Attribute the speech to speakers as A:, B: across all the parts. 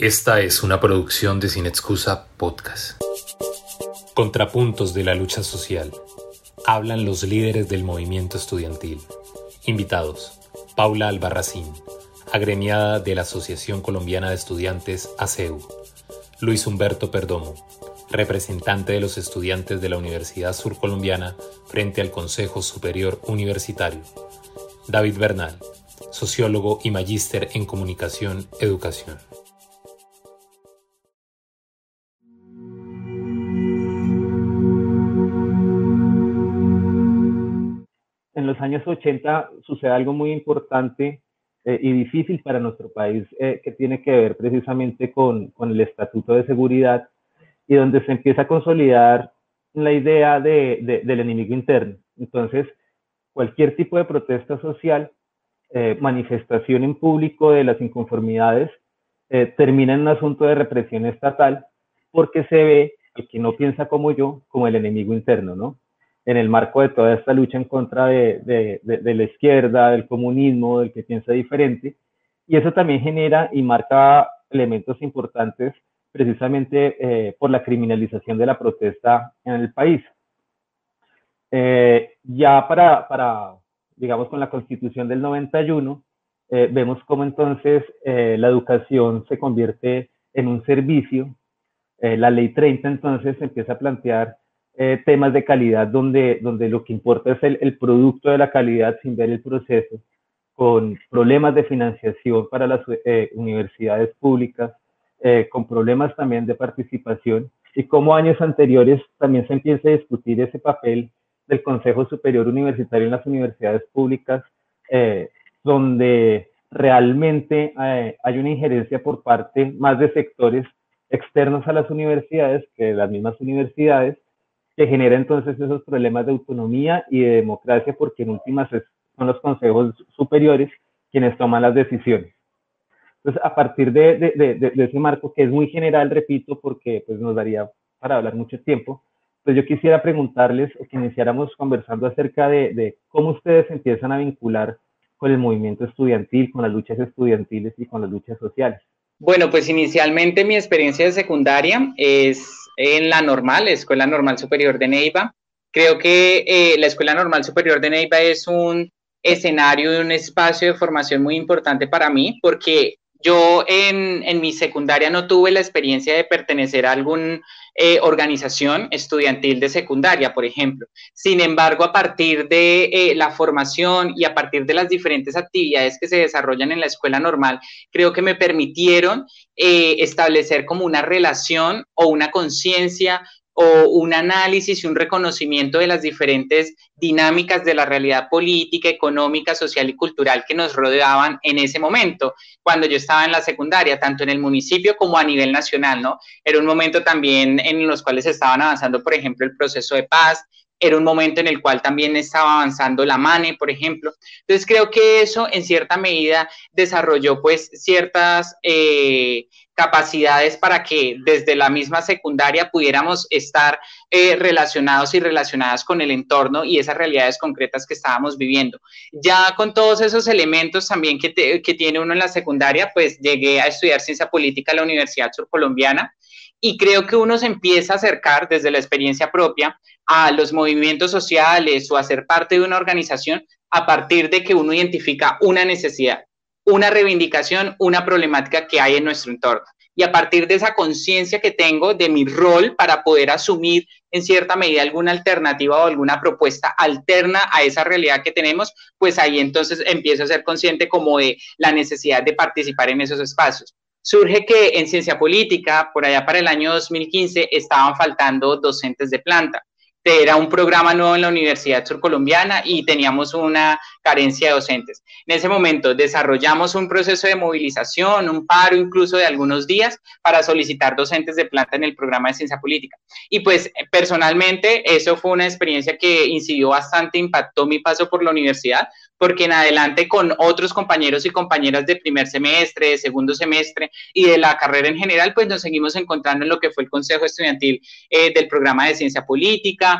A: Esta es una producción de Sin Excusa Podcast. Contrapuntos de la lucha social. Hablan los líderes del movimiento estudiantil. Invitados. Paula Albarracín, agremiada de la Asociación Colombiana de Estudiantes ACEU. Luis Humberto Perdomo, representante de los estudiantes de la Universidad Surcolombiana frente al Consejo Superior Universitario. David Bernal, sociólogo y magíster en comunicación educación.
B: Los años 80 sucede algo muy importante eh, y difícil para nuestro país eh, que tiene que ver precisamente con, con, el Estatuto de Seguridad y donde se empieza a consolidar la idea de, del enemigo interno. Entonces, cualquier tipo de protesta social, eh, manifestación en público de las inconformidades, termina en un asunto de represión estatal porque se ve, el que no piensa como yo, como el enemigo interno, ¿no? En el marco de toda esta lucha en contra de, la izquierda, del comunismo, del que piensa diferente. Y eso también genera y marca elementos importantes precisamente eh, por la criminalización de la protesta en el país. Eh, ya para, para, digamos, con la constitución del 91, eh, vemos cómo entonces la educación se convierte en un servicio. la ley 30 entonces empieza a plantear eh, temas de calidad donde, donde lo que importa es el, el, producto de la calidad sin ver el proceso, con problemas de financiación para las eh, universidades públicas, eh, con problemas también de participación y como años anteriores también se empieza a discutir ese papel del Consejo Superior Universitario en las universidades públicas, donde realmente hay una injerencia por parte más de sectores externos a las universidades que las mismas universidades que genera entonces esos problemas de autonomía y de democracia, porque en últimas son los consejos superiores quienes toman las decisiones. Entonces, a partir de, de, de, ese marco, que es muy general, repito, porque pues, nos daría para hablar mucho tiempo, pues yo quisiera preguntarles o que iniciáramos conversando acerca de, cómo ustedes empiezan a vincular con el movimiento estudiantil, con las luchas estudiantiles y con las luchas sociales.
C: Bueno, pues inicialmente mi experiencia de secundaria es en la normal, Escuela Normal Superior de Neiva. Creo que eh, la Escuela Normal Superior de Neiva es un escenario, y un espacio de formación muy importante para mí, porque yo en, en mi secundaria no tuve la experiencia de pertenecer a algún eh, organización estudiantil de secundaria, por ejemplo. Sin embargo, a partir de eh, la formación y a partir de las diferentes actividades que se desarrollan en la escuela normal, creo que me permitieron eh, establecer como una relación o una conciencia o un análisis y un reconocimiento de las diferentes dinámicas de la realidad política, económica, social y cultural que nos rodeaban en ese momento, cuando yo estaba en la secundaria, tanto en el municipio como a nivel nacional, ¿no? Era un momento también en los cuales estaban avanzando, por ejemplo, el proceso de paz, era un momento en el cual también estaba avanzando la MANE, por ejemplo. Entonces creo que eso en cierta medida desarrolló pues ciertas eh, capacidades para que desde la misma secundaria pudiéramos estar eh, relacionados y relacionadas con el entorno y esas realidades concretas que estábamos viviendo. Ya con todos esos elementos también que, que tiene uno en la secundaria, pues llegué a estudiar ciencia política en la Universidad Surcolombiana y creo que uno se empieza a acercar desde la experiencia propia a los movimientos sociales o a ser parte de una organización a partir de que uno identifica una necesidad, una reivindicación, una problemática que hay en nuestro entorno. Y a partir de esa conciencia que tengo de mi rol para poder asumir en cierta medida alguna alternativa o alguna propuesta alterna a esa realidad que tenemos, pues ahí entonces empiezo a ser consciente como de la necesidad de participar en esos espacios surge que en ciencia política, por allá para el año 2015, estaban faltando docentes de planta. Era un programa nuevo en la Universidad Surcolombiana y teníamos una carencia de docentes. En ese momento desarrollamos un proceso de movilización, un paro incluso de algunos días para solicitar docentes de planta en el programa de ciencia política. Y pues personalmente eso fue una experiencia que incidió bastante, impactó mi paso por la universidad, porque en adelante con otros compañeros y compañeras de primer semestre, de segundo semestre y de la carrera en general, pues nos seguimos encontrando en lo que fue el Consejo Estudiantil eh, del programa de Ciencia Política,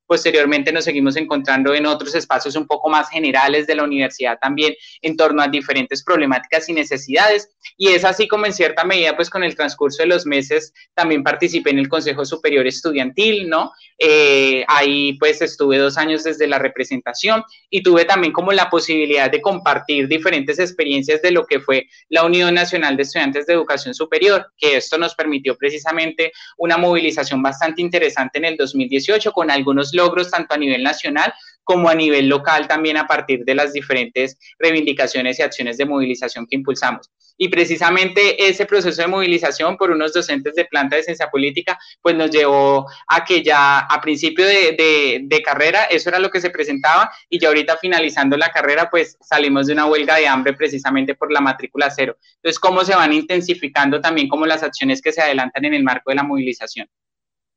C: Posteriormente nos seguimos encontrando en otros espacios un poco más generales de la universidad también en torno a diferentes problemáticas y necesidades. Y es así como en cierta medida, pues con el transcurso de los meses, también participé en el Consejo Superior Estudiantil, ¿no? Eh, ahí pues estuve dos años desde la representación y tuve también como la posibilidad de compartir diferentes experiencias de lo que fue la Unión Nacional de Estudiantes de Educación Superior, que esto nos permitió precisamente una movilización bastante interesante en el 2018 con algunos logros tanto a nivel nacional como a nivel local también a partir de las diferentes reivindicaciones y acciones de movilización que impulsamos. Y precisamente ese proceso de movilización por unos docentes de planta de ciencia política, pues nos llevó a que ya a principio de, de, carrera eso era lo que se presentaba y ya ahorita finalizando la carrera, pues salimos de una huelga de hambre precisamente por la matrícula cero. Entonces, cómo se van intensificando también como las acciones que se adelantan en el marco de la movilización.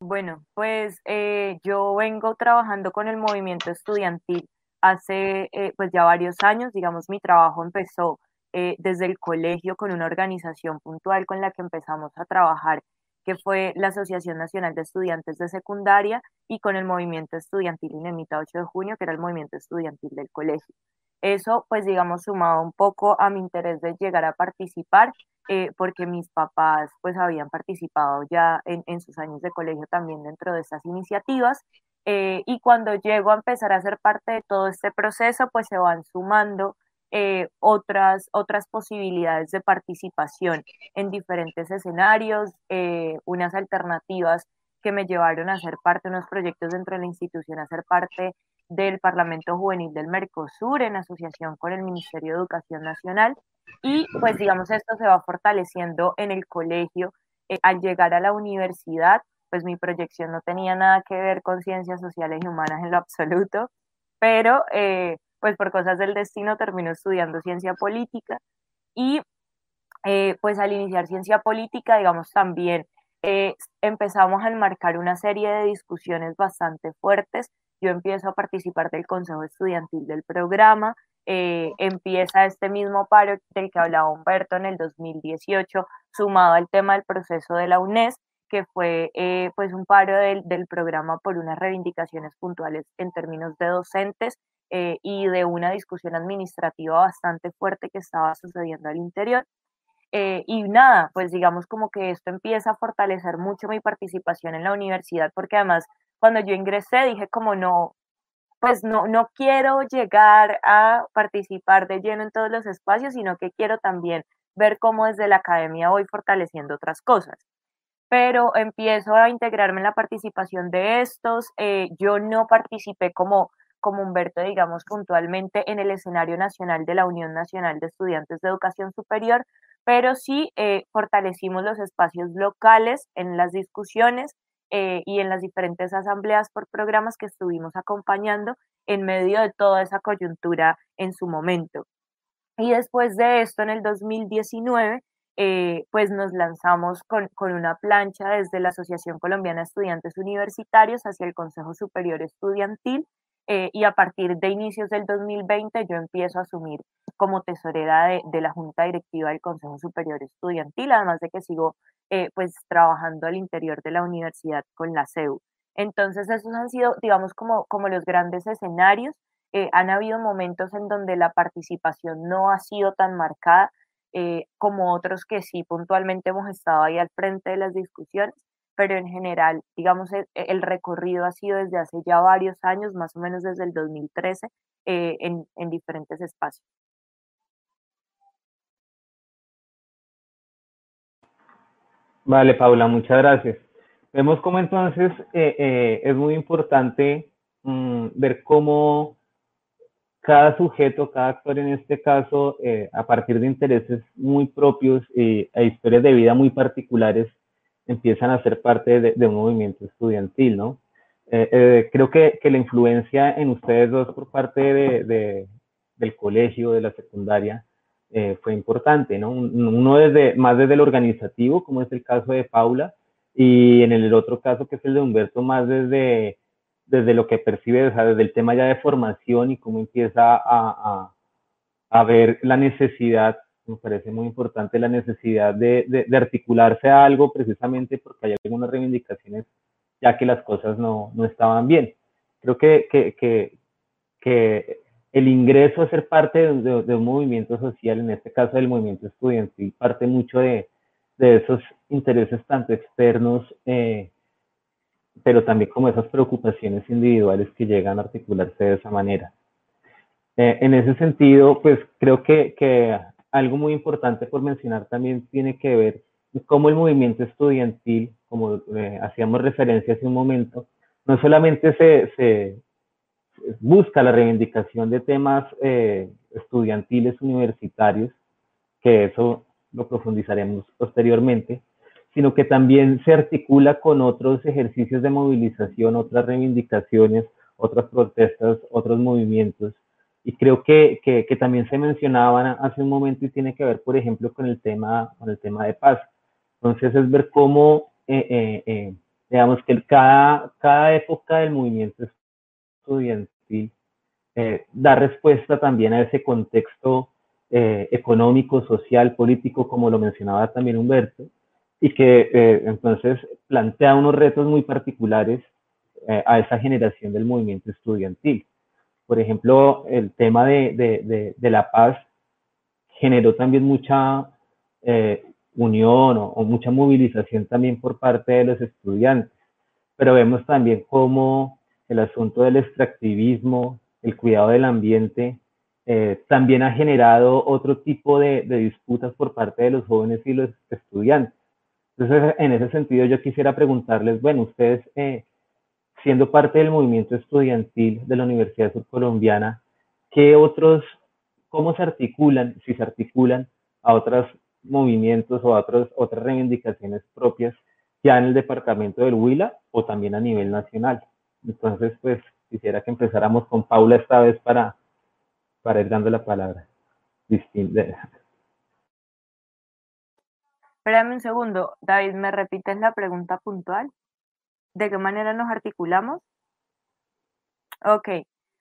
D: Bueno, pues eh, yo vengo trabajando con el movimiento estudiantil hace eh, pues ya varios años, digamos, mi trabajo empezó eh, desde el colegio con una organización puntual con la que empezamos a trabajar, que fue la Asociación Nacional de Estudiantes de Secundaria y con el movimiento estudiantil INEMITA 8 de junio, que era el movimiento estudiantil del colegio. Eso, pues digamos, sumaba un poco a mi interés de llegar a participar eh, porque mis papás pues habían participado ya en, sus años de colegio también dentro de estas iniciativas. Eh, y cuando llego a empezar a ser parte de todo este proceso, pues se van sumando eh, otras, otras posibilidades de participación en diferentes escenarios, unas alternativas que me llevaron a ser parte de unos proyectos dentro de la institución, a ser parte del Parlamento Juvenil del Mercosur en asociación con el Ministerio de Educación Nacional y pues digamos esto se va fortaleciendo en el colegio. Eh, al llegar a la universidad, pues mi proyección no tenía nada que ver con ciencias sociales y humanas en lo absoluto, pero eh, pues por cosas del destino termino estudiando ciencia política y eh, pues al iniciar ciencia política, digamos también empezamos a enmarcar una serie de discusiones bastante fuertes. Yo empiezo a participar del consejo estudiantil del programa, eh, empieza este mismo paro del que hablaba Humberto en el 2018, sumado al tema del proceso de la UNES, que fue eh, pues un paro del, del, programa por unas reivindicaciones puntuales en términos de docentes eh, y de una discusión administrativa bastante fuerte que estaba sucediendo al interior. y nada, pues digamos como que esto empieza a fortalecer mucho mi participación en la universidad, porque además cuando yo ingresé dije como no, pues no, no quiero llegar a participar de lleno en todos los espacios, sino que quiero también ver cómo desde la academia voy fortaleciendo otras cosas. Pero empiezo a integrarme en la participación de estos. Eh, yo no participé como, como Humberto, digamos, puntualmente en el escenario nacional de la Unión Nacional de Estudiantes de Educación Superior, pero sí eh, fortalecimos los espacios locales en las discusiones eh, y en las diferentes asambleas por programas que estuvimos acompañando en medio de toda esa coyuntura en su momento. Y después de esto, en el 2019, eh, pues nos lanzamos con, con, una plancha desde la Asociación Colombiana de Estudiantes Universitarios hacia el Consejo Superior Estudiantil eh, y a partir de inicios del 2020 yo empiezo a asumir como tesorera de, de la Junta Directiva del Consejo Superior Estudiantil, además de que sigo eh, pues trabajando al interior de la universidad con la CEU. Entonces esos han sido, digamos, como, como los grandes escenarios. Eh, han habido momentos en donde la participación no ha sido tan marcada eh, como otros que sí puntualmente hemos estado ahí al frente de las discusiones, pero en general, digamos, el, el recorrido ha sido desde hace ya varios años, más o menos desde el 2013, en, en diferentes espacios.
B: Vale, Paula, muchas gracias. Vemos cómo entonces eh, eh, es muy importante mm, ver cómo cada sujeto, cada actor en este caso, eh, a partir de intereses muy propios e historias de vida muy particulares, empiezan a ser parte de, un movimiento estudiantil, ¿no? creo que, que, la influencia en ustedes dos por parte de, del colegio, de la secundaria, eh, fue importante, ¿no? Uno desde, más desde el organizativo, como es el caso de Paula, y en el otro caso, que es el de Humberto, más desde, desde lo que percibe, o sea, desde el tema ya de formación y cómo empieza a, a, a ver la necesidad, me parece muy importante la necesidad de, de, de, articularse a algo precisamente porque hay algunas reivindicaciones ya que las cosas no, no estaban bien. creo que, que, que, el ingreso a ser parte de, un movimiento social, en este caso del movimiento estudiantil, parte mucho de, de esos intereses tanto externos, eh, pero también como esas preocupaciones individuales que llegan a articularse de esa manera. Eh, en ese sentido, pues creo que, que algo muy importante por mencionar también tiene que ver cómo el movimiento estudiantil, como eh, hacíamos referencia hace un momento, no solamente se, se busca la reivindicación de temas eh, estudiantiles universitarios, que eso lo profundizaremos posteriormente, sino que también se articula con otros ejercicios de movilización, otras reivindicaciones, otras protestas, otros movimientos. Y creo que, que, también se mencionaban hace un momento y tiene que ver, por ejemplo, con el tema, con el tema de paz. Entonces es ver cómo, eh, eh, eh, digamos que cada, cada época del movimiento estudiantil da respuesta también a ese contexto económico, social, político, como lo mencionaba también Humberto, y que entonces plantea unos retos muy particulares a esa generación del movimiento estudiantil. Por ejemplo, el tema de, de, de, la paz generó también mucha unión o, mucha movilización también por parte de los estudiantes. Pero vemos también cómo el asunto del extractivismo, el cuidado del ambiente, eh, también ha generado otro tipo de, disputas por parte de los jóvenes y los estudiantes. Entonces, en ese sentido, yo quisiera preguntarles, bueno, ustedes, eh, siendo parte del movimiento estudiantil de la Universidad Surcolombiana, ¿qué otros, cómo se articulan, si se articulan a otras movimientos o otros, otras reivindicaciones propias ya en el departamento del Huila o también a nivel nacional. Entonces, pues quisiera que empezáramos con Paula esta vez para, para ir dando la palabra. Espérame
D: un segundo, David, ¿me repites la pregunta puntual? ¿De qué manera nos articulamos? Ok,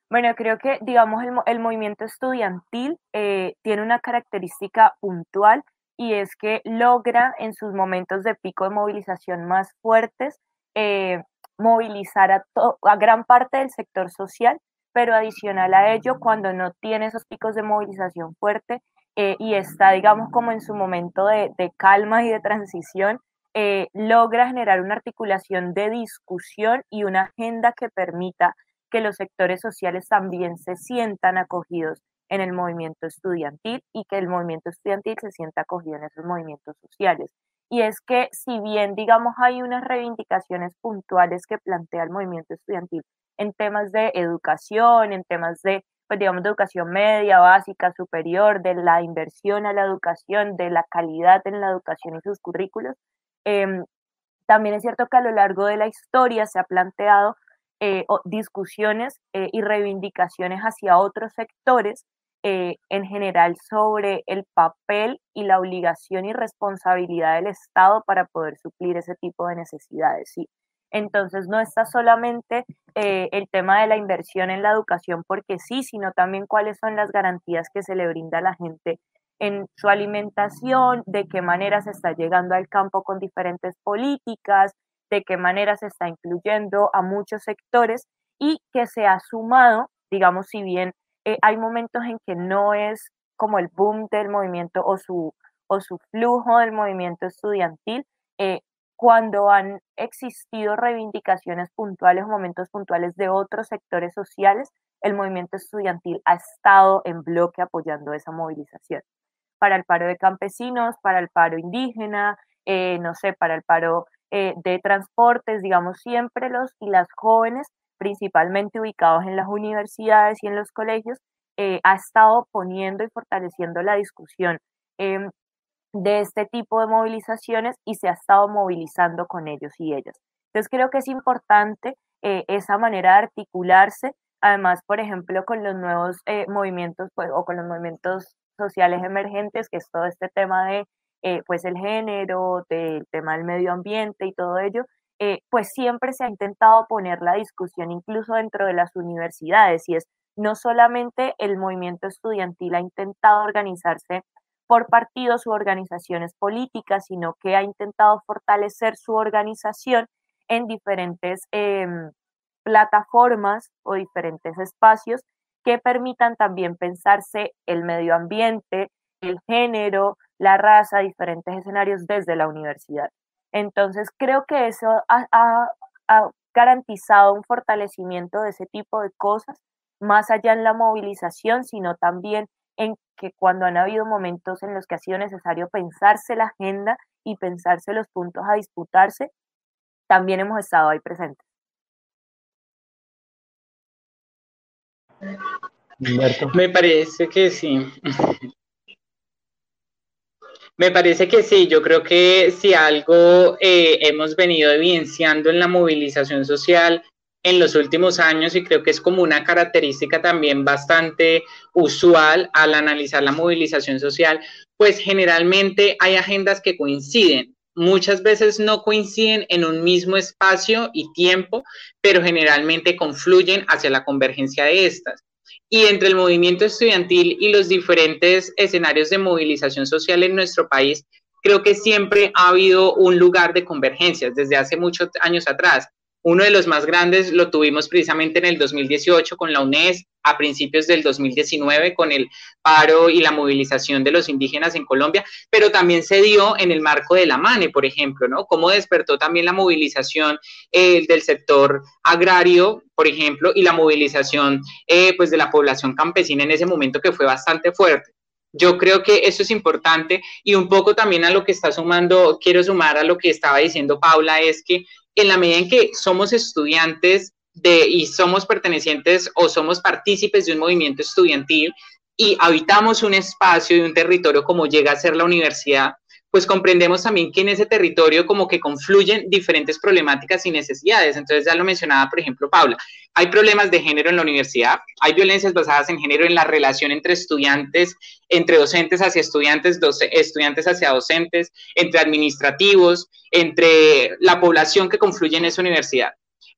D: bueno, creo que, digamos, el, el movimiento estudiantil eh, tiene una característica puntual y es que logra en sus momentos de pico de movilización más fuertes eh, movilizar a, a gran parte del sector social, pero adicional a ello, cuando no tiene esos picos de movilización fuerte eh, y está, digamos, como en su momento de, calma y de transición, eh, logra generar una articulación de discusión y una agenda que permita que los sectores sociales también se sientan acogidos en el movimiento estudiantil y que el movimiento estudiantil se sienta acogido en esos movimientos sociales. Y es que si bien, digamos, hay unas reivindicaciones puntuales que plantea el movimiento estudiantil en temas de educación, en temas de, pues digamos, de educación media, básica, superior, de la inversión a la educación, de la calidad en la educación y sus currículos, em, también es cierto que a lo largo de la historia se ha planteado eh, discusiones eh, y reivindicaciones hacia otros sectores eh, en general sobre el papel y la obligación y responsabilidad del Estado para poder suplir ese tipo de necesidades. ¿sí? Entonces no está solamente el tema de la inversión en la educación porque sí, sino también cuáles son las garantías que se le brinda a la gente en su alimentación, de qué manera se está llegando al campo con diferentes políticas, de qué manera se está incluyendo a muchos sectores y que se ha sumado, digamos, si bien eh, hay momentos en que no es como el boom del movimiento o su, o su flujo del movimiento estudiantil, eh, cuando han existido reivindicaciones puntuales o momentos puntuales de otros sectores sociales, el movimiento estudiantil ha estado en bloque apoyando esa movilización. Para el paro de campesinos, para el paro indígena, eh, no sé, para el paro de transportes, digamos, siempre los y las jóvenes principalmente ubicados en las universidades y en los colegios, eh, ha estado poniendo y fortaleciendo la discusión em, de este tipo de movilizaciones y se ha estado movilizando con ellos y ellas. Entonces creo que es importante eh, esa manera de articularse, además, por ejemplo, con los nuevos eh, movimientos pues, o con los movimientos sociales emergentes, que es todo este tema de pues el género, del tema del medio ambiente y todo ello, eh, pues siempre se ha intentado poner la discusión incluso dentro de las universidades y es no solamente el movimiento estudiantil ha intentado organizarse por partidos u organizaciones políticas, sino que ha intentado fortalecer su organización en diferentes em, plataformas o diferentes espacios que permitan también pensarse el medio ambiente, el género, la raza, diferentes escenarios desde la universidad. Entonces, creo que eso ha, garantizado un fortalecimiento de ese tipo de cosas, más allá en la movilización, sino también en que cuando han habido momentos en los que ha sido necesario pensarse la agenda y pensarse los puntos a disputarse, también hemos estado ahí presentes.
C: Me parece que sí. Me parece que sí, yo creo que si algo eh, hemos venido evidenciando en la movilización social en los últimos años y creo que es como una característica también bastante usual al analizar la movilización social, pues generalmente hay agendas que coinciden. Muchas veces no coinciden en un mismo espacio y tiempo, pero generalmente confluyen hacia la convergencia de estas y entre el movimiento estudiantil y los diferentes escenarios de movilización social en nuestro país, creo que siempre ha habido un lugar de convergencias desde hace muchos años atrás. Uno de los más grandes lo tuvimos precisamente en el 2018 con la UNES, a principios del 2019 con el paro y la movilización de los indígenas en Colombia, pero también se dio en el marco de la MANE, por ejemplo, ¿no? Cómo despertó también la movilización eh, del sector agrario, por ejemplo, y la movilización eh, pues de la población campesina en ese momento que fue bastante fuerte. Yo creo que eso es importante y un poco también a lo que está sumando, quiero sumar a lo que estaba diciendo Paula, es que en la medida en que somos estudiantes de, y somos pertenecientes o somos partícipes de un movimiento estudiantil y habitamos un espacio y un territorio como llega a ser la universidad, pues comprendemos también que en ese territorio como que confluyen diferentes problemáticas y necesidades. Entonces ya lo mencionaba, por ejemplo, Paula, hay problemas de género en la universidad, hay violencias basadas en género en la relación entre estudiantes, entre docentes hacia estudiantes, estudiantes hacia docentes, entre administrativos, entre la población que confluye en esa universidad.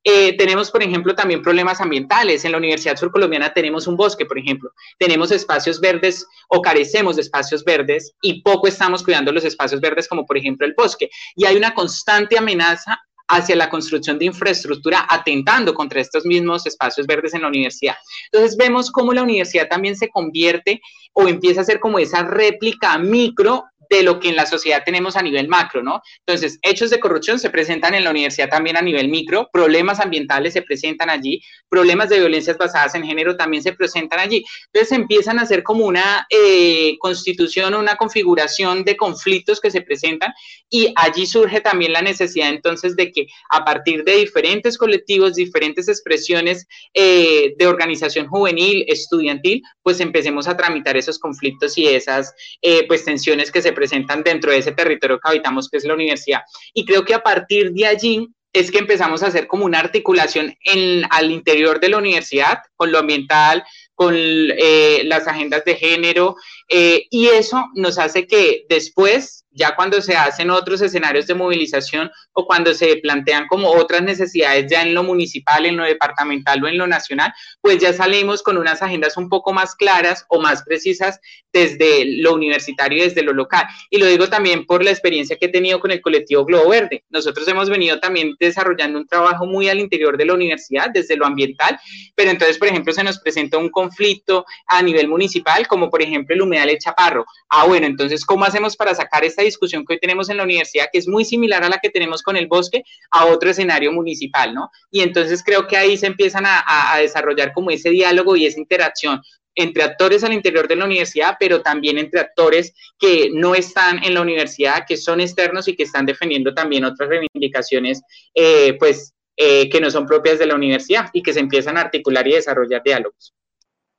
C: Eh, tenemos, por ejemplo, también problemas ambientales. En la Universidad Surcolombiana tenemos un bosque, por ejemplo. Tenemos espacios verdes o carecemos de espacios verdes y poco estamos cuidando los espacios verdes, como por ejemplo el bosque. Y hay una constante amenaza hacia la construcción de infraestructura atentando contra estos mismos espacios verdes en la universidad. Entonces vemos cómo la universidad también se convierte o empieza a ser como esa réplica micro de lo que en la sociedad tenemos a nivel macro, ¿no? Entonces, hechos de corrupción se presentan en la universidad también a nivel micro, problemas ambientales se presentan allí, problemas de violencias basadas en género también se presentan allí. Entonces, empiezan a ser como una eh, constitución, una configuración de conflictos que se presentan y allí surge también la necesidad entonces de que a partir de diferentes colectivos, diferentes expresiones eh, de organización juvenil, estudiantil, pues empecemos a tramitar esos conflictos y esas eh, pues tensiones que se presentan dentro de ese territorio que habitamos, que es la universidad. Y creo que a partir de allí es que empezamos a hacer como una articulación en, al interior de la universidad, con lo ambiental, con eh, las agendas de género, eh, y eso nos hace que después ya cuando se hacen otros escenarios de movilización o cuando se plantean como otras necesidades ya en lo municipal, en lo departamental o en lo nacional, pues ya salimos con unas agendas un poco más claras o más precisas desde lo universitario y desde lo local. Y lo digo también por la experiencia que he tenido con el colectivo Globo Verde. Nosotros hemos venido también desarrollando un trabajo muy al interior de la universidad, desde lo ambiental, pero entonces, por ejemplo, se nos presenta un conflicto a nivel municipal, como por ejemplo el humedal El Chaparro. Ah, bueno, entonces, ¿cómo hacemos para sacar esta discusión que hoy tenemos en la universidad, que es muy similar a la que tenemos con el bosque, a otro escenario municipal, ¿no? Y entonces creo que ahí se empiezan a, a desarrollar como ese diálogo y esa interacción entre actores al interior de la universidad, pero también entre actores que no están en la universidad, que son externos y que están defendiendo también otras reivindicaciones, eh, pues, eh, que no son propias de la universidad y que se empiezan a articular y desarrollar diálogos.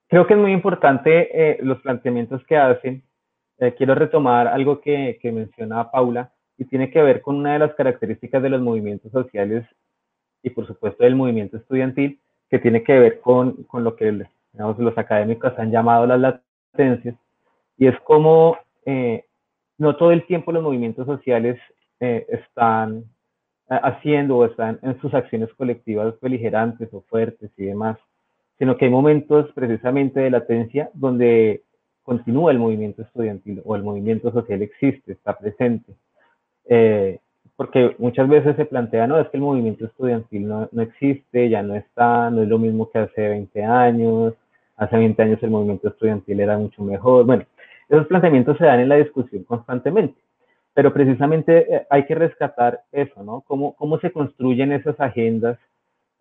B: Creo que es muy importante eh, los planteamientos que hacen eh, quiero retomar algo que, que Paula y tiene que ver con una de las características de los movimientos sociales y por supuesto del movimiento estudiantil, que tiene que ver con, con lo que los académicos han llamado las latencias, y es como eh, no todo el tiempo los movimientos sociales eh, están haciendo o están en sus acciones colectivas beligerantes o fuertes y demás, sino que hay momentos precisamente de latencia donde continúa el movimiento estudiantil o el movimiento social existe, está presente. Eh, porque muchas veces se plantea, no, es que el movimiento estudiantil no, no, existe, ya no está, no es lo mismo que hace 20 años, hace 20 años el movimiento estudiantil era mucho mejor. Bueno, esos planteamientos se dan en la discusión constantemente, pero precisamente eh, hay que rescatar eso, ¿no? Cómo, cómo se construyen esas agendas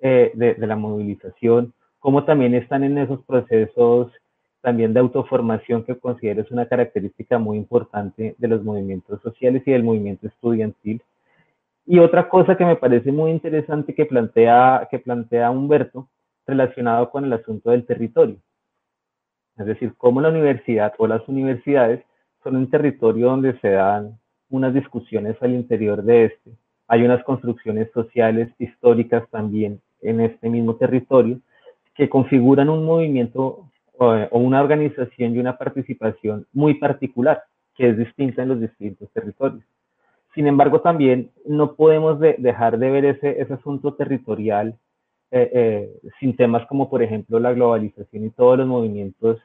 B: eh, de, de la movilización, cómo también están en esos procesos también de autoformación que considero es una característica muy importante de los movimientos sociales y del movimiento estudiantil y otra cosa que me parece muy interesante que plantea, que plantea Humberto relacionado con el asunto del territorio. Es decir, cómo la universidad o las universidades son un territorio donde se dan unas discusiones al interior de este. Hay unas construcciones sociales históricas también en este mismo territorio que configuran un movimiento o, o una organización y una participación muy particular, que es distinta en los distintos territorios. Sin embargo, también no podemos dejar de ver ese asunto territorial eh, eh, sin temas como, por ejemplo, la globalización y todos los movimientos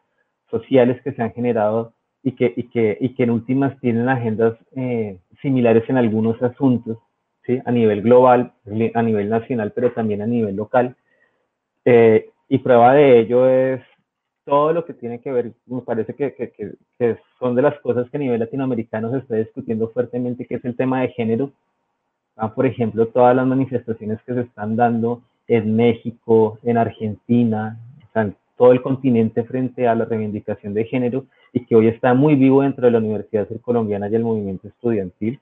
B: sociales que se han generado y que, y que, y que en últimas tienen agendas eh, similares en algunos asuntos, ¿sí? a nivel global, a nivel nacional, pero también a nivel local. y prueba de ello es todo lo que tiene que ver, me parece que, que, que, son de las cosas que a nivel latinoamericano se está discutiendo fuertemente, que es el tema de género. Ah, por ejemplo, todas las manifestaciones que se están dando en México, en Argentina, en todo el continente frente a la reivindicación de género y que hoy está muy vivo dentro de la Universidad Surcolombiana y el movimiento estudiantil.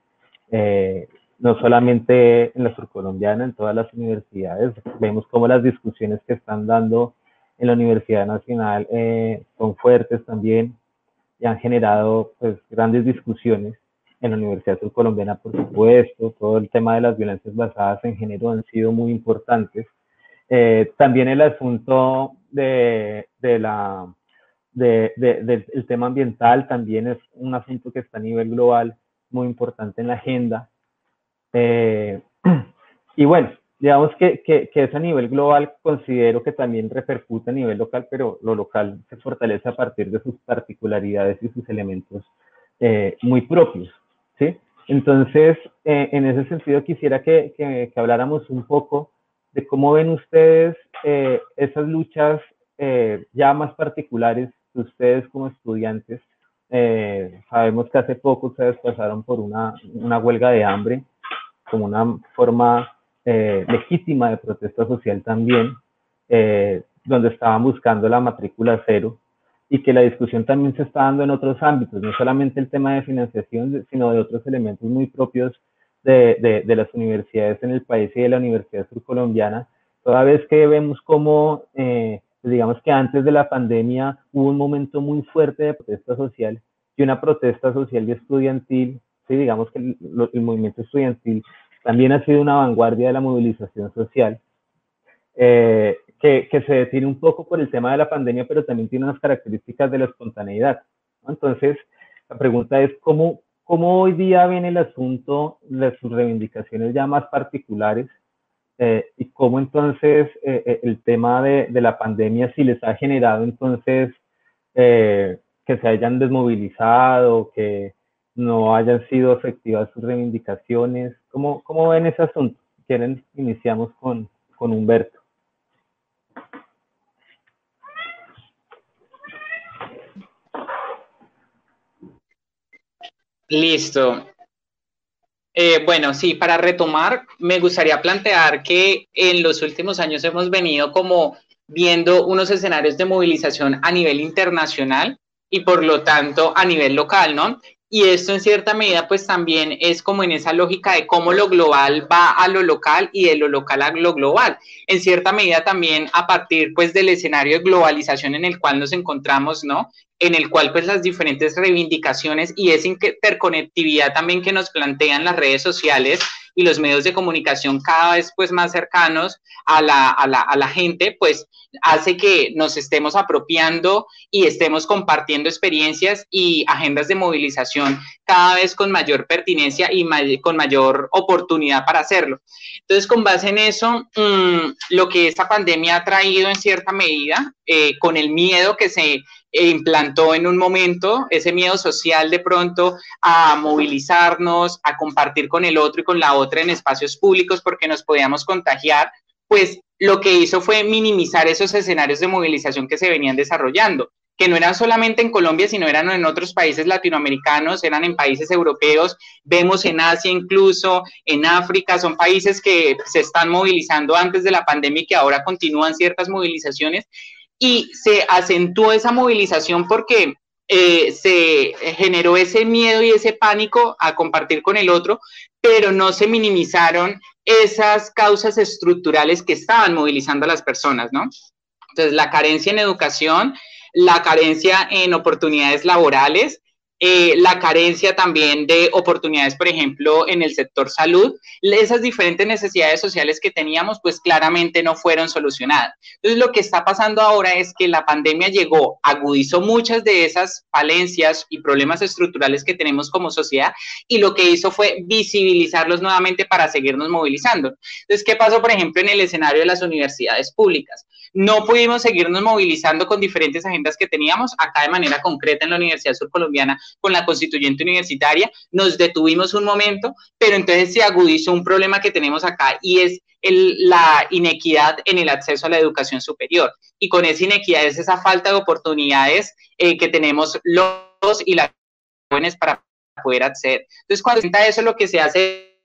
B: Eh, no solamente en la surcolombiana, en todas las universidades. Vemos cómo las discusiones que están dando en la Universidad Nacional eh, son fuertes también y han generado pues, grandes discusiones en la Universidad Surcolombiana, por supuesto, todo el tema de las violencias basadas en género han sido muy importantes. Eh, también el asunto de, de la, de, de, del tema ambiental también es un asunto que está a nivel global muy importante en la agenda. Eh, y bueno, digamos que, que, que, es a nivel global, considero que también repercute a nivel local, pero lo local se fortalece a partir de sus particularidades y sus elementos eh, muy propios, ¿sí? Entonces, en ese sentido, quisiera que, que, habláramos un poco de cómo ven ustedes eh, esas luchas eh, ya más particulares de ustedes como estudiantes. Eh, sabemos que hace poco ustedes pasaron por una, una huelga de hambre como una forma eh, legítima de protesta social también, donde estaban buscando la matrícula cero y que la discusión también se está dando en otros ámbitos, no solamente el tema de financiación, sino de otros elementos muy propios de, las universidades en el país y de la Universidad Surcolombiana, toda vez que vemos cómo, eh, digamos que antes de la pandemia hubo un momento muy fuerte de protesta social y una protesta social y estudiantil, sí, digamos que el, el movimiento estudiantil también ha sido una vanguardia de la movilización social, eh, que, se detiene un poco por el tema de la pandemia, pero también tiene unas características de la espontaneidad. Entonces, la pregunta es, ¿cómo, ¿cómo hoy día viene el asunto de sus reivindicaciones ya más particulares? Eh, y cómo entonces eh, eh el tema de, la pandemia, si les ha generado entonces que se hayan desmovilizado, que no hayan sido efectivas sus reivindicaciones. ¿Cómo, cómo ven ese asunto? Quieren, iniciamos con, con Humberto.
C: Listo. Eh, bueno, sí, para retomar, me gustaría plantear que en los últimos años hemos venido como viendo unos escenarios de movilización a nivel internacional y por lo tanto a nivel local, ¿no? Y esto en cierta medida pues también es como en esa lógica de cómo lo global va a lo local y de lo local a lo global. En cierta medida también a partir pues del escenario de globalización en el cual nos encontramos, ¿no? En el cual pues las diferentes reivindicaciones y esa interconectividad también que nos plantean las redes sociales y los medios de comunicación cada vez pues más cercanos a la, a la, a la gente, pues hace que nos estemos apropiando y estemos compartiendo experiencias y agendas de movilización cada vez con mayor pertinencia y con mayor oportunidad para hacerlo. Entonces, con base en eso, mmm, lo que esta pandemia ha traído en cierta medida, eh, con el miedo que se implantó en un momento, ese miedo social de pronto a movilizarnos, a compartir con el otro y con la otra en espacios públicos porque nos podíamos contagiar, pues lo que hizo fue minimizar esos escenarios de movilización que se venían desarrollando que no eran solamente en Colombia, sino eran en otros países latinoamericanos, eran en países europeos, vemos en Asia incluso, en África, son países que se están movilizando antes de la pandemia y que ahora continúan ciertas movilizaciones y se acentuó esa movilización porque eh, se generó ese miedo y ese pánico a compartir con el otro, pero no se minimizaron esas causas estructurales que estaban movilizando a las personas, ¿no? Entonces, la carencia en educación, la carencia en oportunidades laborales, eh, la carencia también de oportunidades, por ejemplo, en el sector salud, esas diferentes necesidades sociales que teníamos, pues claramente no fueron solucionadas. Entonces, lo que está pasando ahora es que la pandemia llegó, agudizó muchas de esas falencias y problemas estructurales que tenemos como sociedad y lo que hizo fue visibilizarlos nuevamente para seguirnos movilizando. Entonces, ¿qué pasó, por ejemplo, en el escenario de las universidades públicas? No pudimos seguirnos movilizando con diferentes agendas que teníamos. Acá de manera concreta en la Universidad Surcolombiana con la constituyente universitaria, nos detuvimos un momento, pero entonces se agudizó un problema que tenemos acá y es la inequidad en el acceso a la educación superior. Y con esa inequidad es esa falta de oportunidades eh, que tenemos los y las jóvenes para poder acceder. Entonces, cuando se eso, lo que se hace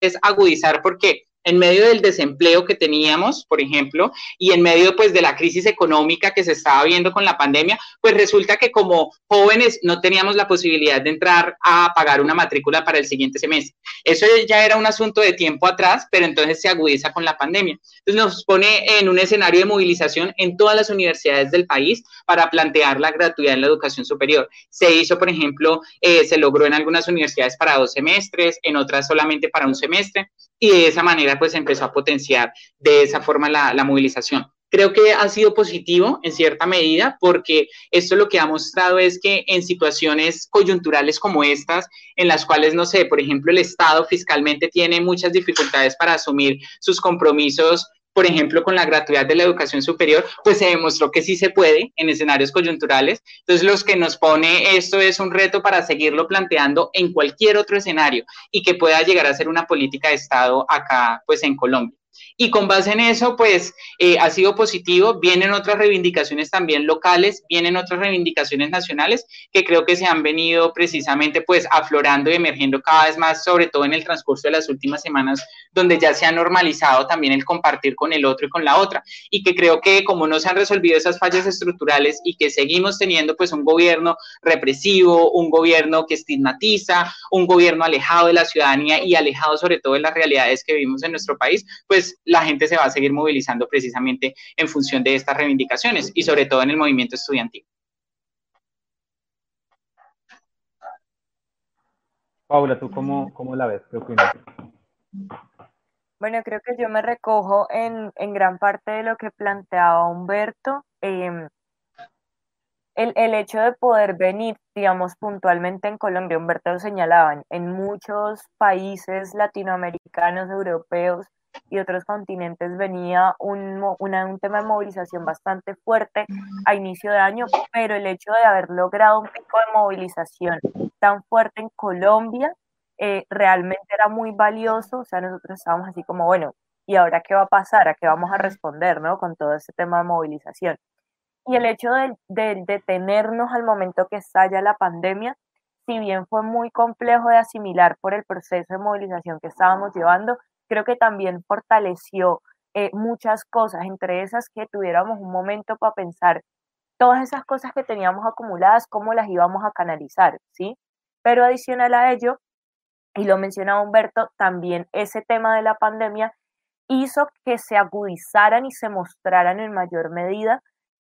C: es agudizar porque en medio del desempleo que teníamos, por ejemplo, y en medio pues de la crisis económica que se estaba viendo con la pandemia, pues resulta que como jóvenes no teníamos la posibilidad de entrar a pagar una matrícula para el siguiente semestre. Eso ya era un asunto de tiempo atrás, pero entonces se agudiza con la pandemia. Entonces nos pone en un escenario de movilización en todas las universidades del país para plantear la gratuidad en la educación superior. Se hizo, por ejemplo, eh, se logró en algunas universidades para dos semestres, en otras solamente para un semestre y de esa manera pues empezó a potenciar de esa forma la, la movilización. Creo que ha sido positivo en cierta medida porque esto lo que ha mostrado es que en situaciones coyunturales como estas, en las cuales, no sé, por ejemplo, el Estado fiscalmente tiene muchas dificultades para asumir sus compromisos por ejemplo, con la gratuidad de la educación superior, pues se demostró que sí se puede en escenarios coyunturales. Entonces, los que nos pone esto es un reto para seguirlo planteando en cualquier otro escenario y que pueda llegar a ser una política de Estado acá, pues en Colombia. Y con base en eso, pues eh, ha sido positivo. Vienen otras reivindicaciones también locales, vienen otras reivindicaciones nacionales que creo que se han venido precisamente pues aflorando y emergiendo cada vez más, sobre todo en el transcurso de las últimas semanas, donde ya se ha normalizado también el compartir con el otro y con la otra. Y que creo que como no se han resolvido esas fallas estructurales y que seguimos teniendo pues un gobierno represivo, un gobierno que estigmatiza, un gobierno alejado de la ciudadanía y alejado sobre todo de las realidades que vivimos en nuestro país, pues la gente se va a seguir movilizando precisamente en función de estas reivindicaciones y sobre todo en el movimiento estudiantil.
B: Paula, ¿tú cómo, cómo la ves? ¿Qué opinas?
D: Bueno, creo que yo me recojo en, en gran parte de lo que planteaba Humberto. Em, el, el, hecho de poder venir, digamos, puntualmente en Colombia, Humberto lo señalaba, en muchos países latinoamericanos, europeos, y otros continentes venía un, un tema de movilización bastante fuerte a inicio de año, pero el hecho de haber logrado un pico de movilización tan fuerte en Colombia eh, realmente era muy valioso, o sea, nosotros estábamos así como, bueno, ¿y ahora qué va a pasar? ¿A qué vamos a responder, no? Con todo este tema de movilización. Y el hecho de, de detenernos al momento que estalla la pandemia, si bien fue muy complejo de asimilar por el proceso de movilización que estábamos llevando, creo que también fortaleció eh, muchas cosas, entre esas que tuviéramos un momento para pensar todas esas cosas que teníamos acumuladas, cómo las íbamos a canalizar, ¿sí? Pero adicional a ello, y lo mencionaba Humberto, también ese tema de la pandemia hizo que se agudizaran y se mostraran en mayor medida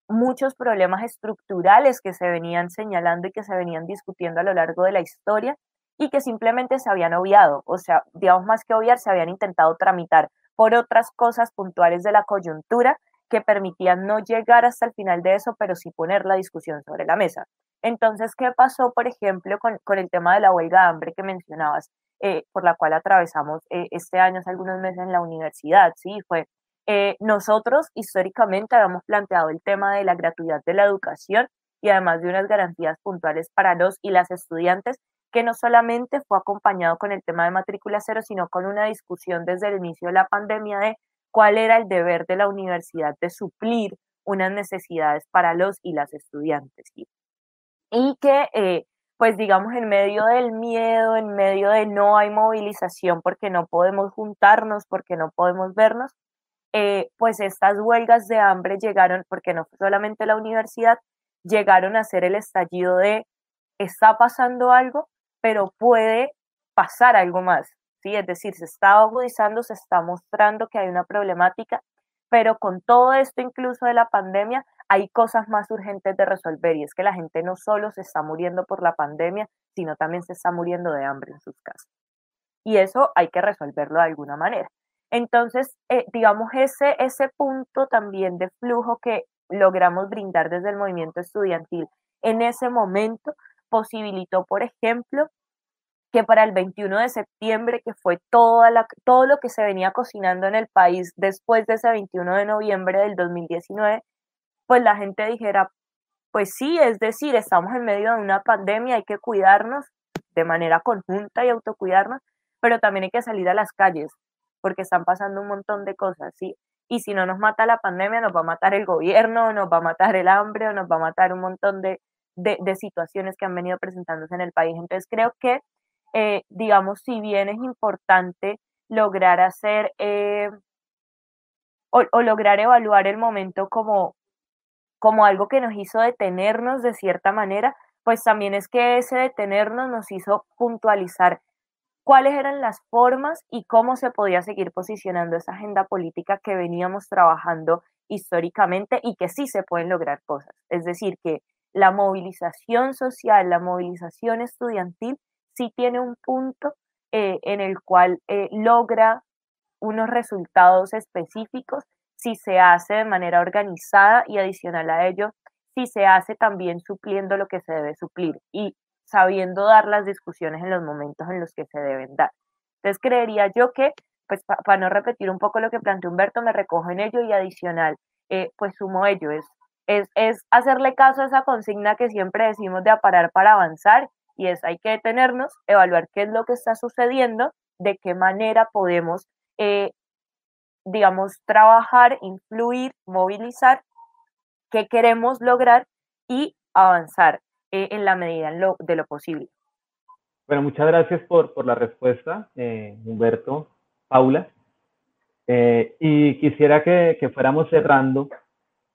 D: muchos problemas estructurales que se venían señalando y que se venían discutiendo a lo largo de la historia y que simplemente se habían obviado, o sea, digamos más que obviar, se habían intentado tramitar por otras cosas puntuales de la coyuntura que permitían no llegar hasta el final de eso, pero sí poner la discusión sobre la mesa. Entonces, ¿qué pasó, por ejemplo, con, con el tema de la huelga de hambre que mencionabas, eh, por la cual atravesamos eh, este año, hace algunos meses en la universidad? Sí, fue eh, nosotros históricamente habíamos planteado el tema de la gratuidad de la educación y además de unas garantías puntuales para los y las estudiantes, que no solamente fue acompañado con el tema de matrícula cero, sino con una discusión desde el inicio de la pandemia de cuál era el deber de la universidad de suplir unas necesidades para los y las estudiantes. Y que, eh, pues digamos, en medio del miedo, en medio de no hay movilización porque no podemos juntarnos, porque no podemos vernos, eh, pues estas huelgas de hambre llegaron, porque no solamente la universidad, llegaron a ser el estallido de está pasando algo, pero puede pasar algo más. ¿sí? Es decir, se está agudizando, se está mostrando que hay una problemática pero con todo esto, incluso de la pandemia, hay cosas más urgentes de resolver y es que la gente no solo se está muriendo por la pandemia, sino también se está muriendo de hambre en sus casas. Y eso hay que resolverlo de alguna manera. Entonces, eh, digamos, ese, ese punto también de flujo que logramos brindar desde el movimiento estudiantil en ese momento posibilitó, por ejemplo, que para el 21 de septiembre, que fue toda la, todo lo que se venía cocinando en el país después de ese 21 de noviembre del 2019, pues la gente dijera, pues sí, es decir, estamos en medio de una pandemia, hay que cuidarnos de manera conjunta y autocuidarnos, pero también hay que salir a las calles, porque están pasando un montón de cosas, ¿sí? Y si no nos mata la pandemia, nos va a matar el gobierno, nos va a matar el hambre, nos va a matar un montón de, de, de situaciones que han venido presentándose en el país. Entonces creo que eh, digamos, si bien es importante lograr hacer eh, o, lograr evaluar el momento como, como algo que nos hizo detenernos de cierta manera, pues también es que ese detenernos nos hizo puntualizar cuáles eran las formas y cómo se podía seguir posicionando esa agenda política que veníamos trabajando históricamente y que sí se pueden lograr cosas. Es decir, que la movilización social, la movilización estudiantil sí tiene un punto eh, en el cual eh, logra unos resultados específicos si se hace de manera organizada y adicional a ello, si se hace también supliendo lo que se debe suplir y sabiendo dar las discusiones en los momentos en los que se deben dar. Entonces creería yo que, pues para no repetir un poco lo que planteó Humberto, me recojo en ello y adicional, eh, pues sumo ello, es, es, es hacerle caso a esa consigna que siempre decimos de aparar para avanzar y es hay que detenernos, evaluar qué es lo que está sucediendo, de qué manera podemos, eh, digamos, trabajar, influir, movilizar, qué queremos lograr y avanzar eh, en la medida de lo posible.
B: Bueno, muchas gracias por, por la respuesta, eh, Humberto, Paula. y quisiera que, que fuéramos cerrando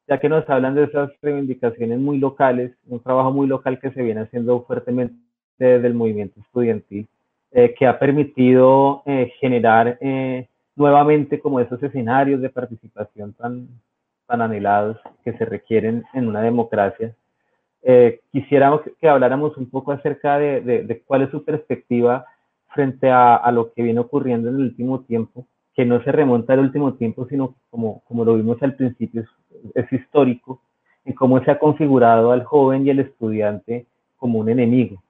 B: ya que nos hablan de esas reivindicaciones muy locales, un trabajo muy local que se viene haciendo fuertemente del movimiento estudiantil, eh, que ha permitido eh, generar eh, nuevamente como esos escenarios de participación tan, tan anhelados que se requieren en una democracia. quisiéramos que habláramos un poco acerca de, de, cuál es su perspectiva frente a, a, lo que viene ocurriendo en el último tiempo, que no se remonta al último tiempo, sino como, como lo vimos al principio, es, es histórico, en cómo se ha configurado al joven y al estudiante como un enemigo.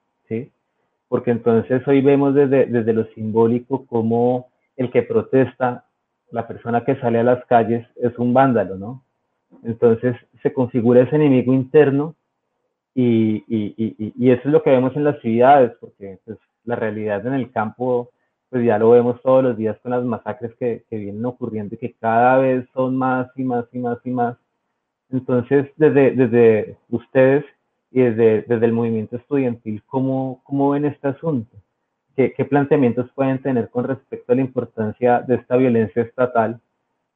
B: Porque entonces hoy vemos desde, desde lo simbólico como el que protesta, la persona que sale a las calles es un vándalo, ¿no? Entonces se configura ese enemigo interno y, y, y, eso es lo que vemos en las ciudades, porque pues, la realidad en el campo, pues ya lo vemos todos los días con las masacres que, vienen ocurriendo y que cada vez son más y más y más y más. Entonces, desde, ustedes, y desde, el movimiento estudiantil, ¿cómo, cómo ven este asunto? ¿Qué, ¿Qué, planteamientos pueden tener con respecto a la importancia de esta violencia estatal,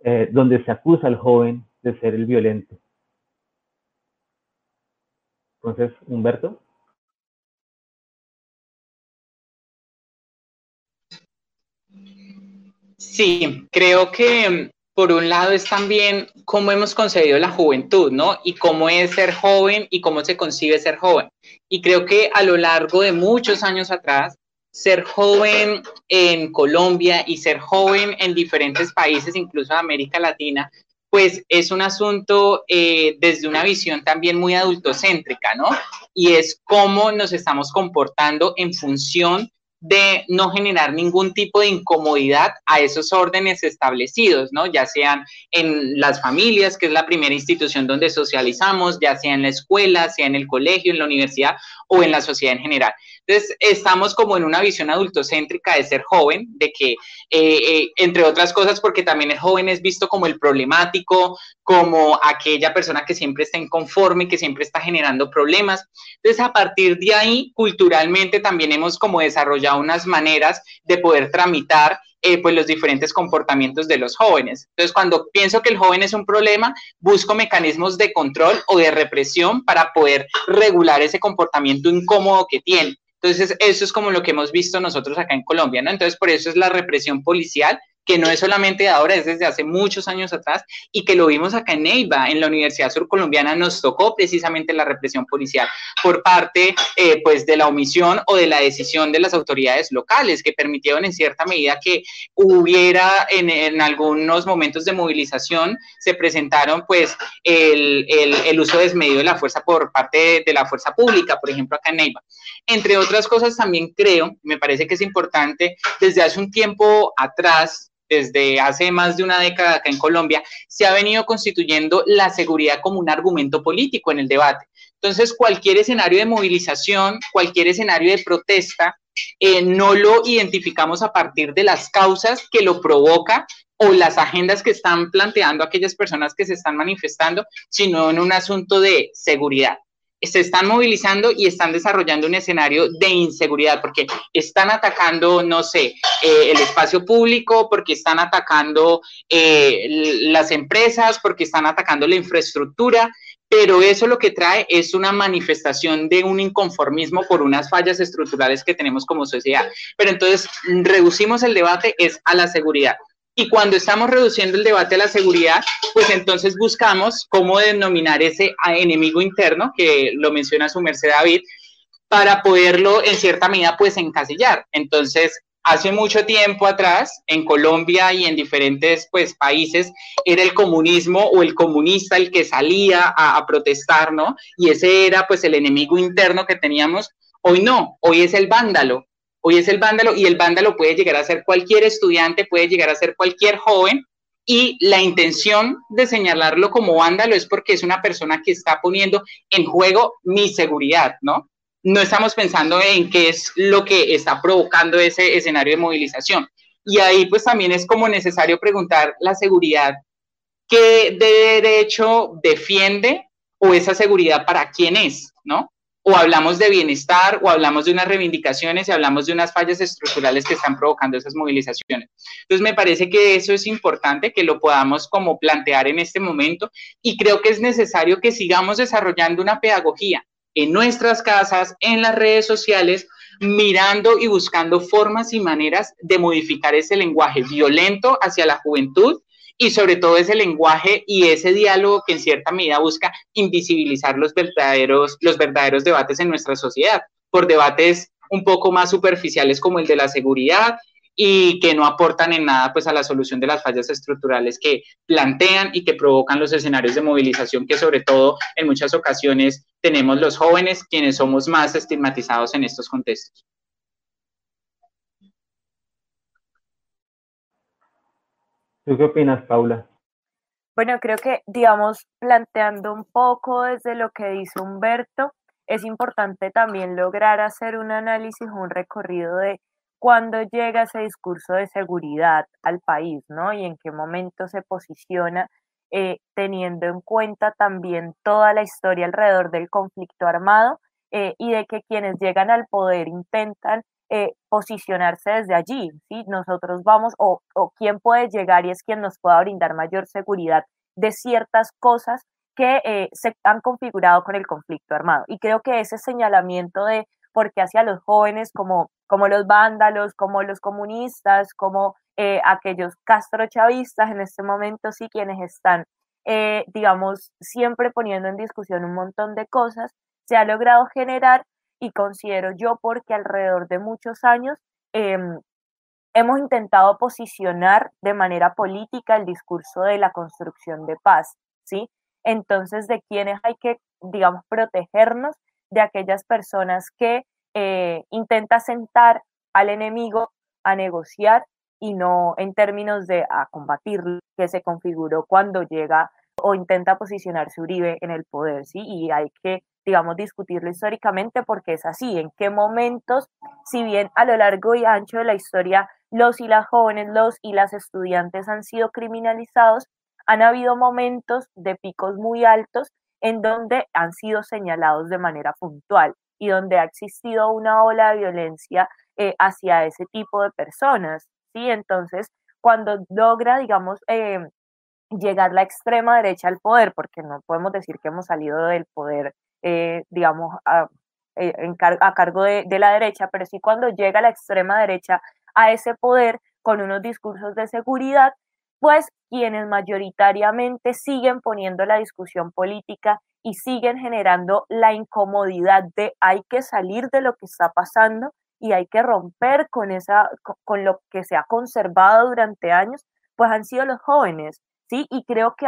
B: eh, donde se acusa al joven de ser el violento? Entonces, Humberto.
C: Sí, creo que por un lado es también cómo hemos concebido la juventud, ¿no? Y cómo es ser joven y cómo se concibe ser joven. Y creo que a lo largo de muchos años atrás, ser joven en Colombia y ser joven en diferentes países, incluso en América Latina, pues es un asunto eh, desde una visión también muy adultocéntrica, ¿no? Y es cómo nos estamos comportando en función de no generar ningún tipo de incomodidad a esos órdenes establecidos, ¿no? Ya sean en las familias, que es la primera institución donde socializamos, ya sea en la escuela, sea en el colegio, en la universidad o en la sociedad en general. Entonces, estamos como en una visión adultocéntrica de ser joven, de que, eh, eh, entre otras cosas, porque también el joven es visto como el problemático, como aquella persona que siempre está inconforme, que siempre está generando problemas. Entonces, a partir de ahí, culturalmente también hemos como desarrollado unas maneras de poder tramitar eh, pues los diferentes comportamientos de los jóvenes. Entonces, cuando pienso que el joven es un problema, busco mecanismos de control o de represión para poder regular ese comportamiento incómodo que tiene. Entonces, eso es como lo que hemos visto nosotros acá en Colombia, ¿no? Entonces, por eso es la represión policial que no es solamente ahora, es desde hace muchos años atrás y que lo vimos acá en Neiva, en la Universidad Surcolombiana nos tocó precisamente la represión policial por parte eh, pues de la omisión o de la decisión de las autoridades locales que permitieron en cierta medida que hubiera en, en algunos momentos de movilización se presentaron pues el, el, el, uso desmedido de la fuerza por parte de, de la fuerza pública, por ejemplo acá en Neiva. Entre otras cosas también creo, me parece que es importante, desde hace un tiempo atrás, desde hace más de una década acá en Colombia, se ha venido constituyendo la seguridad como un argumento político en el debate. Entonces, cualquier escenario de movilización, cualquier escenario de protesta, eh, no lo identificamos a partir de las causas que lo provoca o las agendas que están planteando aquellas personas que se están manifestando, sino en un asunto de seguridad se están movilizando y están desarrollando un escenario de inseguridad, porque están atacando, no sé, eh, el espacio público, porque están atacando eh, las empresas, porque están atacando la infraestructura, pero eso lo que trae es una manifestación de un inconformismo por unas fallas estructurales que tenemos como sociedad. Pero entonces reducimos el debate es a la seguridad. Y cuando estamos reduciendo el debate a la seguridad, pues entonces buscamos cómo denominar ese enemigo interno, que lo menciona su merced David, para poderlo en cierta medida pues encasillar. Entonces, hace mucho tiempo atrás, en Colombia y en diferentes pues países, era el comunismo o el comunista el que salía a, protestar, ¿no? Y ese era pues el enemigo interno que teníamos. Hoy no, hoy es el vándalo, Hoy es el vándalo y el vándalo puede llegar a ser cualquier estudiante, puede llegar a ser cualquier joven y la intención de señalarlo como vándalo es porque es una persona que está poniendo en juego mi seguridad, ¿no? No estamos pensando en qué es lo que está provocando ese escenario de movilización. Y ahí pues también es como necesario preguntar la seguridad, ¿qué de derecho defiende o esa seguridad para quién es, ¿no? O hablamos de bienestar o hablamos de unas reivindicaciones y hablamos de unas fallas estructurales que están provocando esas movilizaciones. Entonces me parece que eso es importante que lo podamos como plantear en este momento y creo que es necesario que sigamos desarrollando una pedagogía en nuestras casas, en las redes sociales, mirando y buscando formas y maneras de modificar ese lenguaje violento hacia la juventud y sobre todo ese lenguaje y ese diálogo que en cierta medida busca invisibilizar los verdaderos, los verdaderos debates en nuestra sociedad, por debates un poco más superficiales como el de la seguridad y que no aportan en nada pues a la solución de las fallas estructurales que plantean y que provocan los escenarios de movilización que sobre todo en muchas ocasiones tenemos los jóvenes quienes somos más estigmatizados en estos contextos.
B: ¿Tú qué opinas, Paula?
D: Bueno, creo que, digamos, planteando un poco desde lo que dice Humberto, es importante también lograr hacer un análisis, un recorrido de cuándo llega ese discurso de seguridad al país, ¿no? Y en qué momento se posiciona, eh, teniendo en cuenta también toda la historia alrededor del conflicto armado eh, y de que quienes llegan al poder intentan eh, posicionarse desde allí, ¿sí? Nosotros vamos, o, o quién puede llegar y es quien nos pueda brindar mayor seguridad de ciertas cosas que eh, se han configurado con el conflicto armado. Y creo que ese señalamiento de por qué hacia los jóvenes como, como los vándalos, como los comunistas, como eh, aquellos castrochavistas en este momento, sí, quienes están, eh, digamos, siempre poniendo en discusión un montón de cosas, se ha logrado generar y considero yo porque alrededor de muchos años em, hemos intentado posicionar de manera política el discurso de la construcción de paz, ¿sí? Entonces, de quienes hay que, digamos, protegernos de aquellas personas que eh, intentan sentar al enemigo a negociar y no en términos de a combatir que se configuró cuando llega o intenta posicionarse Uribe en el poder, ¿sí? Y hay que, digamos, discutirlo históricamente porque es así, en qué momentos, si bien a lo largo y ancho de la historia los y las jóvenes, los y las estudiantes han sido criminalizados, han habido momentos de picos muy altos en donde han sido señalados de manera puntual y donde ha existido una ola de violencia eh, hacia ese tipo de personas, ¿sí? Entonces, cuando logra, digamos, eh, llegar la extrema derecha al poder, porque no podemos decir que hemos salido del poder, eh, digamos, a, a cargo de, de la derecha, pero sí cuando llega la extrema derecha a ese poder con unos discursos de seguridad, pues quienes mayoritariamente siguen poniendo la discusión política y siguen generando la incomodidad de hay que salir de lo que está pasando y hay que romper con esa con lo que se ha conservado durante años, pues han sido los jóvenes, ¿sí? Y creo que,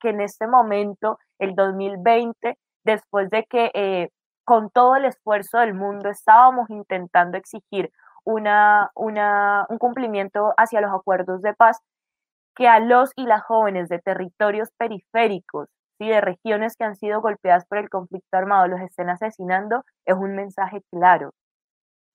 D: que en este momento, el 2020, después de que eh, con todo el esfuerzo del mundo estábamos intentando exigir una, una, un cumplimiento hacia los acuerdos de paz, que a los y las jóvenes de territorios periféricos y de regiones que han sido golpeadas por el conflicto armado los estén asesinando, es un mensaje claro.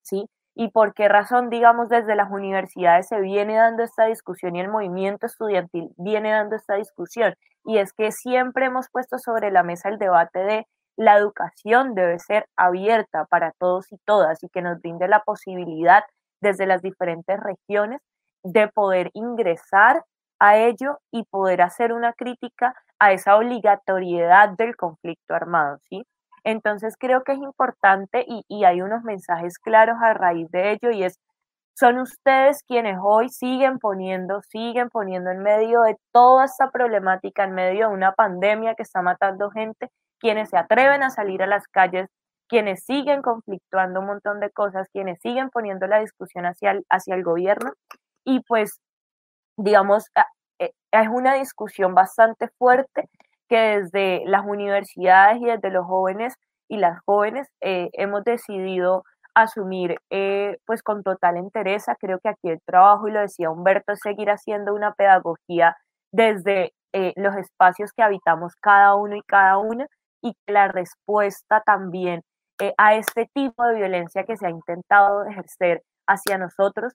D: ¿sí? ¿Y por qué razón, digamos, desde las universidades se viene dando esta discusión y el movimiento estudiantil viene dando esta discusión? Y es que siempre hemos puesto sobre la mesa el debate de la educación debe ser abierta para todos y todas y que nos brinde la posibilidad desde las diferentes regiones de poder ingresar a ello y poder hacer una crítica a esa obligatoriedad del conflicto armado, ¿sí? Entonces creo que es importante y, y, hay unos mensajes claros a raíz de ello y es, son ustedes quienes hoy siguen poniendo, siguen poniendo en medio de toda esta problemática, en medio de una pandemia que está matando gente, quienes se atreven a salir a las calles, quienes siguen conflictuando un montón de cosas, quienes siguen poniendo la discusión hacia el, gobierno. Y pues digamos, eh, es una discusión bastante fuerte que desde las universidades y desde los jóvenes y las jóvenes eh, hemos decidido asumir eh, pues con total entereza. Creo que aquí el trabajo, y lo decía Humberto, es seguir haciendo una pedagogía desde los espacios que habitamos cada uno y cada una y que la respuesta también a este tipo de violencia que se ha intentado ejercer hacia nosotros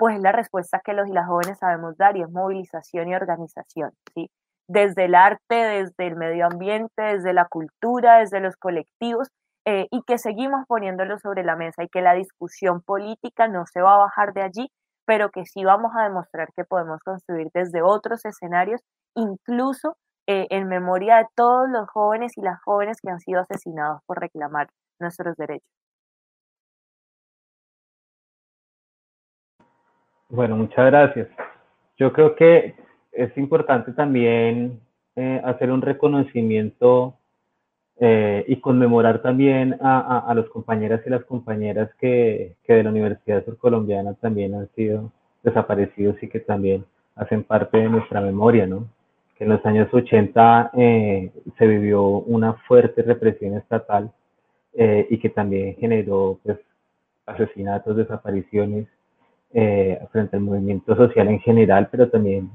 D: pues es la respuesta que los y las jóvenes sabemos dar y es movilización y organización, ¿sí? Desde el arte, desde el medio ambiente, desde la cultura, desde los colectivos, eh, y que seguimos poniéndolo sobre la mesa y que la discusión política no se va a bajar de allí, pero que sí vamos a demostrar que podemos construir desde otros escenarios, incluso eh, en memoria de todos los jóvenes y las jóvenes que han sido asesinados por reclamar nuestros derechos.
B: Bueno, muchas gracias. Yo creo que es importante también eh, hacer un reconocimiento eh, y conmemorar también a, a, los compañeras y las compañeras que, que de la Universidad Surcolombiana también han sido desaparecidos y que también hacen parte de nuestra memoria, ¿no? Que en los años 80 eh, se vivió una fuerte represión estatal eh, y que también generó pues, asesinatos, desapariciones eh, frente al movimiento social en general, pero también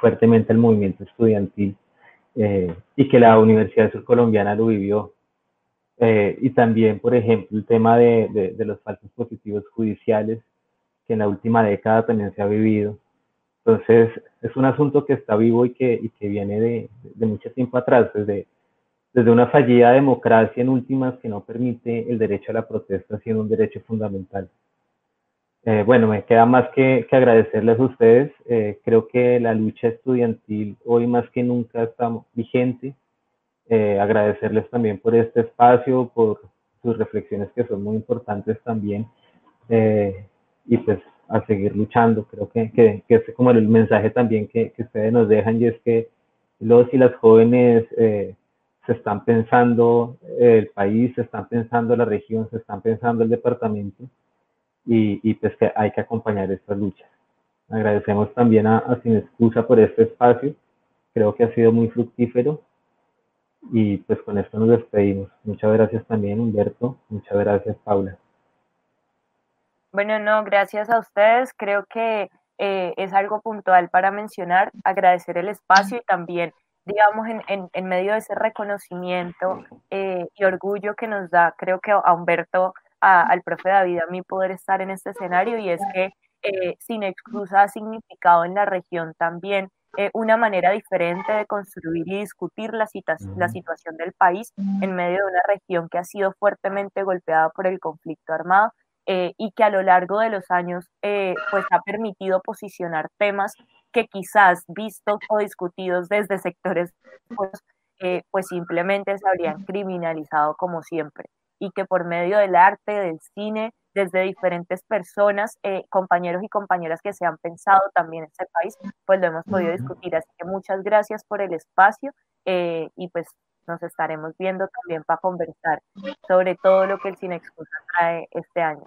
B: fuertemente al movimiento estudiantil eh, y que la Universidad Surcolombiana lo vivió. Eh, y también, por ejemplo, el tema de, de, de, los falsos positivos judiciales, que en la última década también se ha vivido. Entonces, es un asunto que está vivo y que, y que viene de, de mucho tiempo atrás, desde, desde una fallida democracia en últimas que no permite el derecho a la protesta siendo un derecho fundamental. Eh, bueno, me queda más que, que agradecerles a ustedes. Eh, creo que la lucha estudiantil hoy más que nunca está vigente. Eh, agradecerles también por este espacio, por sus reflexiones que son muy importantes también. Eh, y pues a seguir luchando. Creo que, que, que es como el mensaje también que, que, ustedes nos dejan y es que los y las jóvenes eh, se están pensando el país, se están pensando la región, se están pensando el departamento y, pues que hay que acompañar estas luchas. Agradecemos también a, a, Sin Excusa por este espacio, creo que ha sido muy fructífero y pues con esto nos despedimos. Muchas gracias también Humberto, muchas gracias Paula.
D: Bueno, no, gracias a ustedes. Creo que eh, es algo puntual para mencionar, agradecer el espacio y también, digamos, en, en, medio de ese reconocimiento eh, y orgullo que nos da, creo que a Humberto, al profe David, a mí poder estar en este escenario y es que eh, Sin Excusa ha significado en la región también eh, una manera diferente de construir y discutir la, la situación del país en medio de una región que ha sido fuertemente golpeada por el conflicto armado eh, y que a lo largo de los años eh, pues ha permitido posicionar temas que quizás vistos o discutidos desde sectores pues, pues simplemente se habrían criminalizado como siempre y que por medio del arte, del cine, desde diferentes personas, eh, compañeros y compañeras que se han pensado también en este país, pues lo hemos podido discutir. Así que muchas gracias por el espacio eh, y pues nos estaremos viendo también para conversar sobre todo lo que el Cine Excusa trae este año.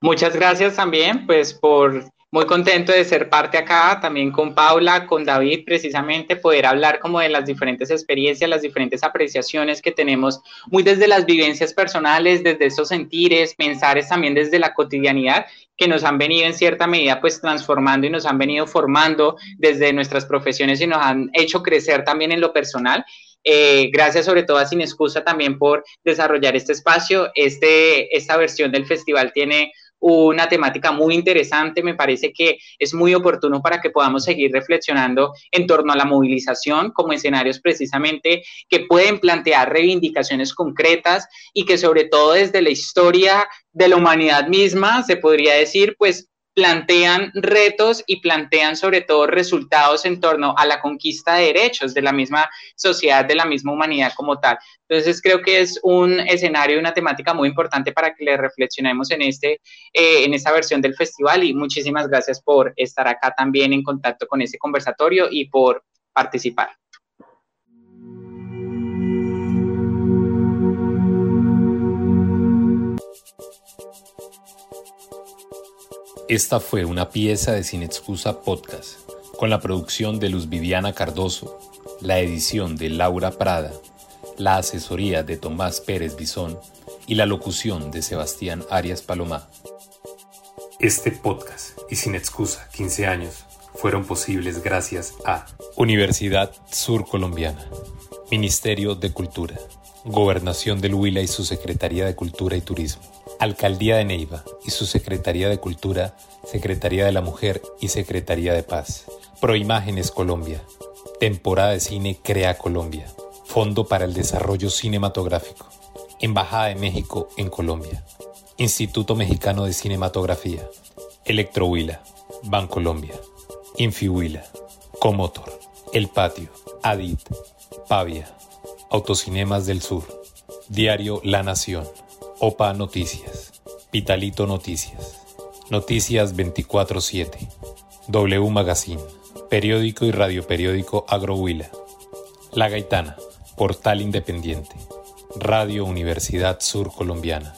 C: Muchas gracias también pues por muy contento de ser parte acá, también con Paula, con David, precisamente poder hablar como de las diferentes experiencias, las diferentes apreciaciones que tenemos, muy desde las vivencias personales, desde esos sentires, pensares también desde la cotidianidad que nos han venido en cierta medida pues transformando y nos han venido formando desde nuestras profesiones y nos han hecho crecer también en lo personal. Eh, gracias sobre todo a Sin Excusa también por desarrollar este espacio. Este, esta versión del festival tiene una temática muy interesante. Me parece que es muy oportuno para que podamos seguir reflexionando en torno a la movilización como escenarios precisamente que pueden plantear reivindicaciones concretas y que sobre todo desde la historia de la humanidad misma, se podría decir, pues plantean retos y plantean sobre todo resultados en torno a la conquista de derechos de la misma sociedad, de la misma humanidad como tal. Entonces creo que es un escenario una temática muy importante para que le reflexionemos en, este, eh, en esta versión del festival y muchísimas gracias por estar acá también en contacto con este conversatorio y por participar.
A: Esta fue una pieza de Sin Excusa Podcast, con la producción de Luz Viviana Cardoso, la edición de Laura Prada, la asesoría de Tomás Pérez Bisón y la locución de Sebastián Arias Palomá. Este podcast y Sin Excusa 15 años fueron posibles gracias a Universidad Sur Colombiana, Ministerio de Cultura, Gobernación del Huila y su Secretaría de Cultura y Turismo. Alcaldía de Neiva y su Secretaría de Cultura, Secretaría de la Mujer y Secretaría de Paz. Proimágenes Colombia. Temporada de Cine Crea Colombia. Fondo para el Desarrollo Cinematográfico. Embajada de México en Colombia. Instituto Mexicano de Cinematografía. Electrohuila. Bancolombia. Infihuila. Comotor. El Patio. Adit. Pavia. Autocinemas del Sur. Diario La Nación. OPA Noticias, Pitalito Noticias, Noticias 24-7, W Magazine, Periódico y Radio Periódico Agrohuila, La Gaitana, Portal Independiente, Radio Universidad Sur Colombiana,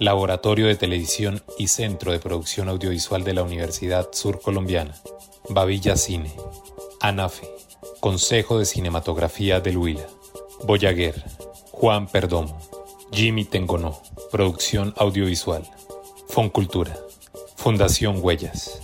A: Laboratorio de Televisión y Centro de Producción Audiovisual de la Universidad Sur Colombiana, Babilla Cine, ANAFE, Consejo de Cinematografía del Huila, Boyaguer, Juan Perdomo, Jimmy Tengonó, producción audiovisual. Foncultura, Fundación Huellas.